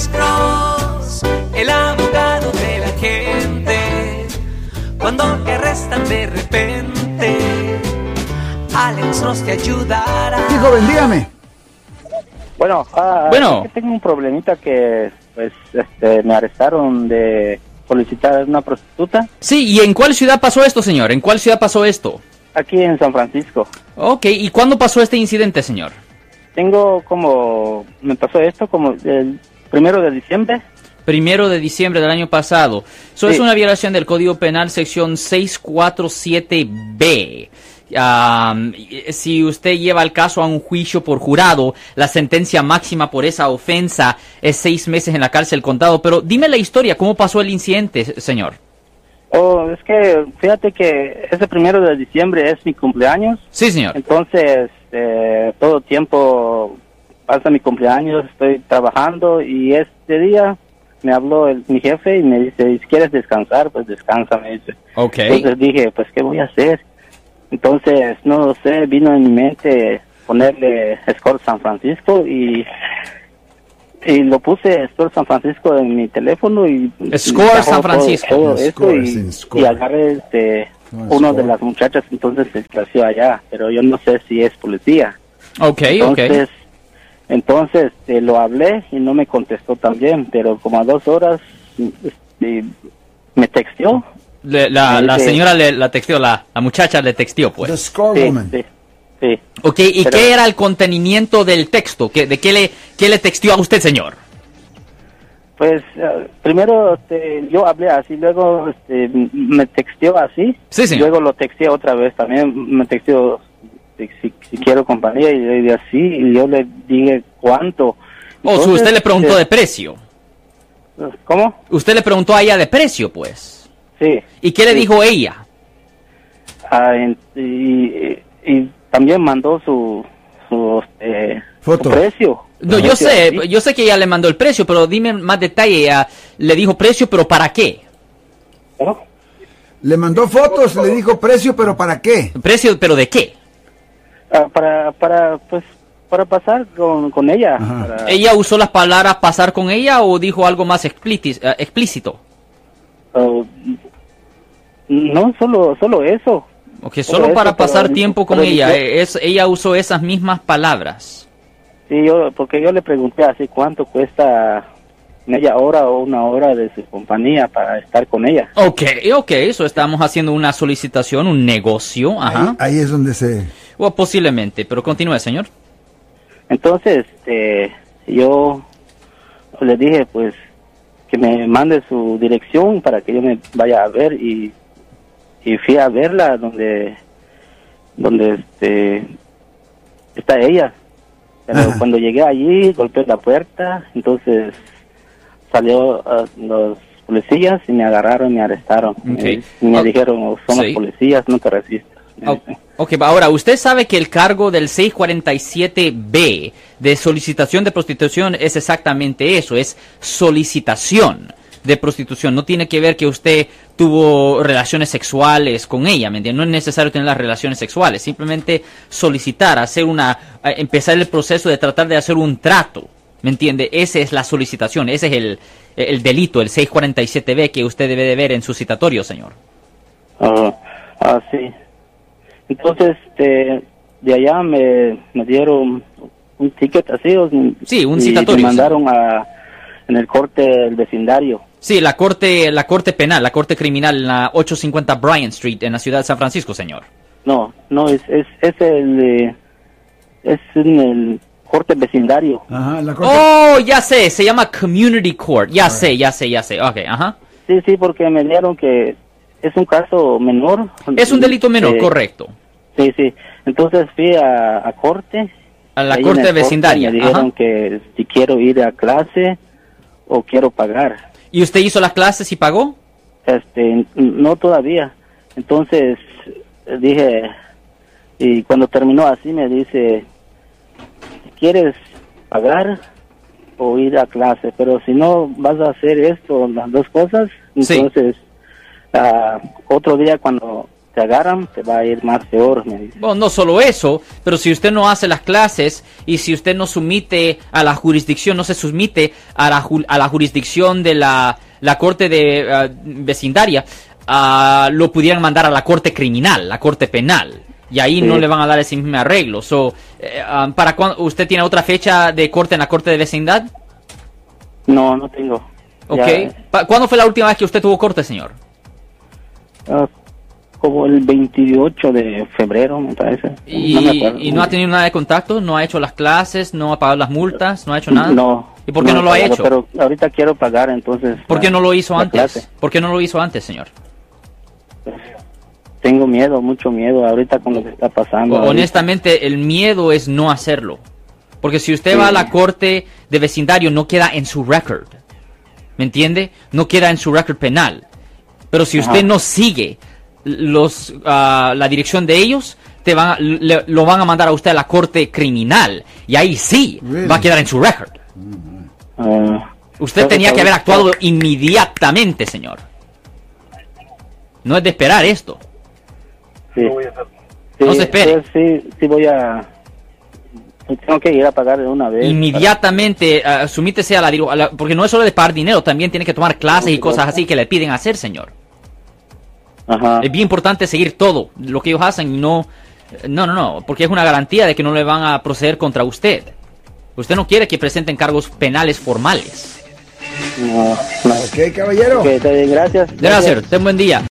Alex Cross, el abogado de la gente. Cuando te arrestan de repente, Alex Cross te ayudará. Sí, joven, dígame. Bueno, ah, Bueno. es que tengo un problemita que pues este, me arrestaron de solicitar a una prostituta Sí, ¿y en cuál ciudad pasó esto, señor? ¿En cuál ciudad pasó esto? aquí en San Francisco. Ok, ¿y cuándo pasó este incidente, señor? Tengo como, me pasó esto como el primero de diciembre. Primero de diciembre del año pasado. Eso es una violación del Código Penal, sección 647B. Am, y- si usted lleva el caso a un juicio por jurado, la sentencia máxima por esa ofensa es seis meses en la cárcel contado. Pero dime la historia, ¿cómo pasó el incidente, señor? Oh, es que fíjate que ese primero de diciembre es mi cumpleaños. Sí, señor. Entonces, eh, todo tiempo pasa mi cumpleaños, estoy trabajando y este día me habló el- mi jefe y me dice, si quieres descansar, pues descansa, me dice. Ok. Entonces dije, pues, ¿qué voy a hacer? Entonces, no lo sé, vino en mi mente ponerle Score San Francisco y, y lo puse Score San Francisco en mi teléfono y... Score San Francisco. Todo, todo No, esto Score, y, Score. y agarré este, No, uno Score. de las muchachas, entonces se creció allá, pero yo no sé si es policía. Ok, ok. Entonces, este, lo hablé y no me contestó también, pero como a dos horas este, me texteó. Le- la, la señora le la texteó, la, la muchacha le texteó, The pues. Score Sí, Woman. sí, sí. Ok, ¿y Pero- qué era el contenimiento del texto? ¿Qué, ¿De qué le, qué le texteó a usted, señor? Pues eh, primero este, yo hablé así, luego este, me texteó así, Sí, señor. luego lo texteé otra vez también, me texteó si, si- si quiero compañía y le dije así y yo le dije cuánto. O usted le preguntó eh, de precio. ¿Cómo? Usted le preguntó a ella de precio, pues. Sí. ¿Y qué le Sí. dijo ella? Ah, en- y, y también mandó su, su, este, Foto. su precio. No, yo precio sé, así. yo sé que ella le mandó el precio, pero dime más detalle. Ella le dijo precio, pero ¿para qué? ¿No? Le mandó fotos, le dijo precio, pero ¿para qué? Precio, pero ¿de qué? Ah, para, para, pues, para pasar con, con ella. Para- ¿Ella usó las palabras pasar con ella o dijo algo más eh, explícito? Oh, no, solo, solo eso. Ok, solo eso, para pasar tiempo con ella. eh, Es, ella usó esas mismas palabras. Sí, yo, porque yo le pregunté así cuánto cuesta media hora o una hora de su compañía para estar con ella. Ok, ok, eso estamos haciendo una solicitación, un negocio, ajá. Ahí, ahí es donde se... O posiblemente, pero continúe, señor. Entonces, este, yo le dije, pues, que me mande su dirección para que yo me vaya a ver y, y fui a verla donde, donde, este, está ella. Pero Ajá. cuando llegué allí, golpeé la puerta, entonces salió ah, los policías y me agarraron y me arrestaron. Ok. Me, me Ah, dijeron, "Oh, somos sí. policías, no te resistas. Ok, ahora, usted sabe que el cargo del 647B de solicitación de prostitución es exactamente eso, es solicitación de prostitución. No tiene que ver que usted tuvo relaciones sexuales con ella, ¿me entiende? No es necesario tener las relaciones sexuales, simplemente solicitar, hacer una, eh, empezar el proceso de tratar de hacer un trato, ¿me entiende? Esa es la solicitación, ese es el, el delito, el 647B que usted debe de ver en su citatorio, señor. Ah, ah, sí. Entonces, este, de allá me, me dieron un ticket así. o- Sí, un y citatorio, Me mandaron a, en el corte del vecindario. Sí, la corte, la corte penal, la corte criminal en la 850 Bryant Street en la ciudad de San Francisco, señor. No, no, es, es, es el, es en el corte vecindario. Ajá, la corte... Oh, ya sé, se llama Community Court. Ya sé, ya sé, ya sé. Ok, ajá. Sí, sí, porque me dieron que es un caso menor. Es un delito menor, Eh, correcto. Sí, sí. Entonces fui a, a corte. A la corte vecindaria. Me dijeron Ajá. que si quiero ir a clase o quiero pagar. ¿Y usted hizo las clases y pagó? Este, no todavía. Entonces dije, y cuando terminó así me dice, ¿quieres pagar o ir a clase? Pero si no vas a hacer esto, las dos cosas, Sí. entonces ah, otro día cuando te agarran, te va a ir más peor, me dice. Bueno, no solo eso, pero si usted no hace las clases y si usted no sumite a la jurisdicción, no se sumite a la, ju- a la jurisdicción de la, la corte de ah, vecindaria, ah, lo pudieran mandar a la corte criminal, la corte penal. Y ahí Sí. no le van a dar ese mismo arreglo. So, eh, ah, ¿para cuándo- ¿Usted tiene otra fecha de corte en la corte de vecindad? No, no tengo. Ok. Ya, ¿Cuándo fue la última vez que usted tuvo corte, señor? ah, como el 28 de febrero, me parece. Y no me acuerdo. y no ha tenido nada de contacto, no ha hecho las clases, no ha pagado las multas, no ha hecho nada. No. ¿Y por qué no, lo ha hecho? Pero ahorita quiero pagar, entonces. ¿Por qué no lo hizo antes? clase. ¿Por qué no lo hizo antes, señor? Tengo miedo, mucho miedo ahorita con lo que está pasando. Ahorita. Honestamente, el miedo es no hacerlo. Porque si usted va a la corte de vecindario, no queda en su record. ¿Me entiende? No queda en su record penal. Pero si usted Ajá. no sigue los, ah, la dirección de ellos, te van a- le- lo van a mandar a usted a la corte criminal. Y ahí sí Really? va a quedar en su record. Ah, Usted tenía que haber actuado inmediatamente, señor. No es de esperar esto. sí. No Sí, se espere. pues, sí, sí voy a... Tengo que ir a pagar de una vez. Inmediatamente, ah, sumítese a la, a la- Porque no es solo de pagar dinero, también tiene que tomar clases y cosas así que le piden hacer, señor. Ajá. Es bien importante seguir todo lo que ellos hacen y no... No, no, no, porque es una garantía de que no le van a proceder contra usted. Usted no quiere que presenten cargos penales formales. No, no. Ok, caballero. Ok, está bien, gracias. Gracias, ten buen día.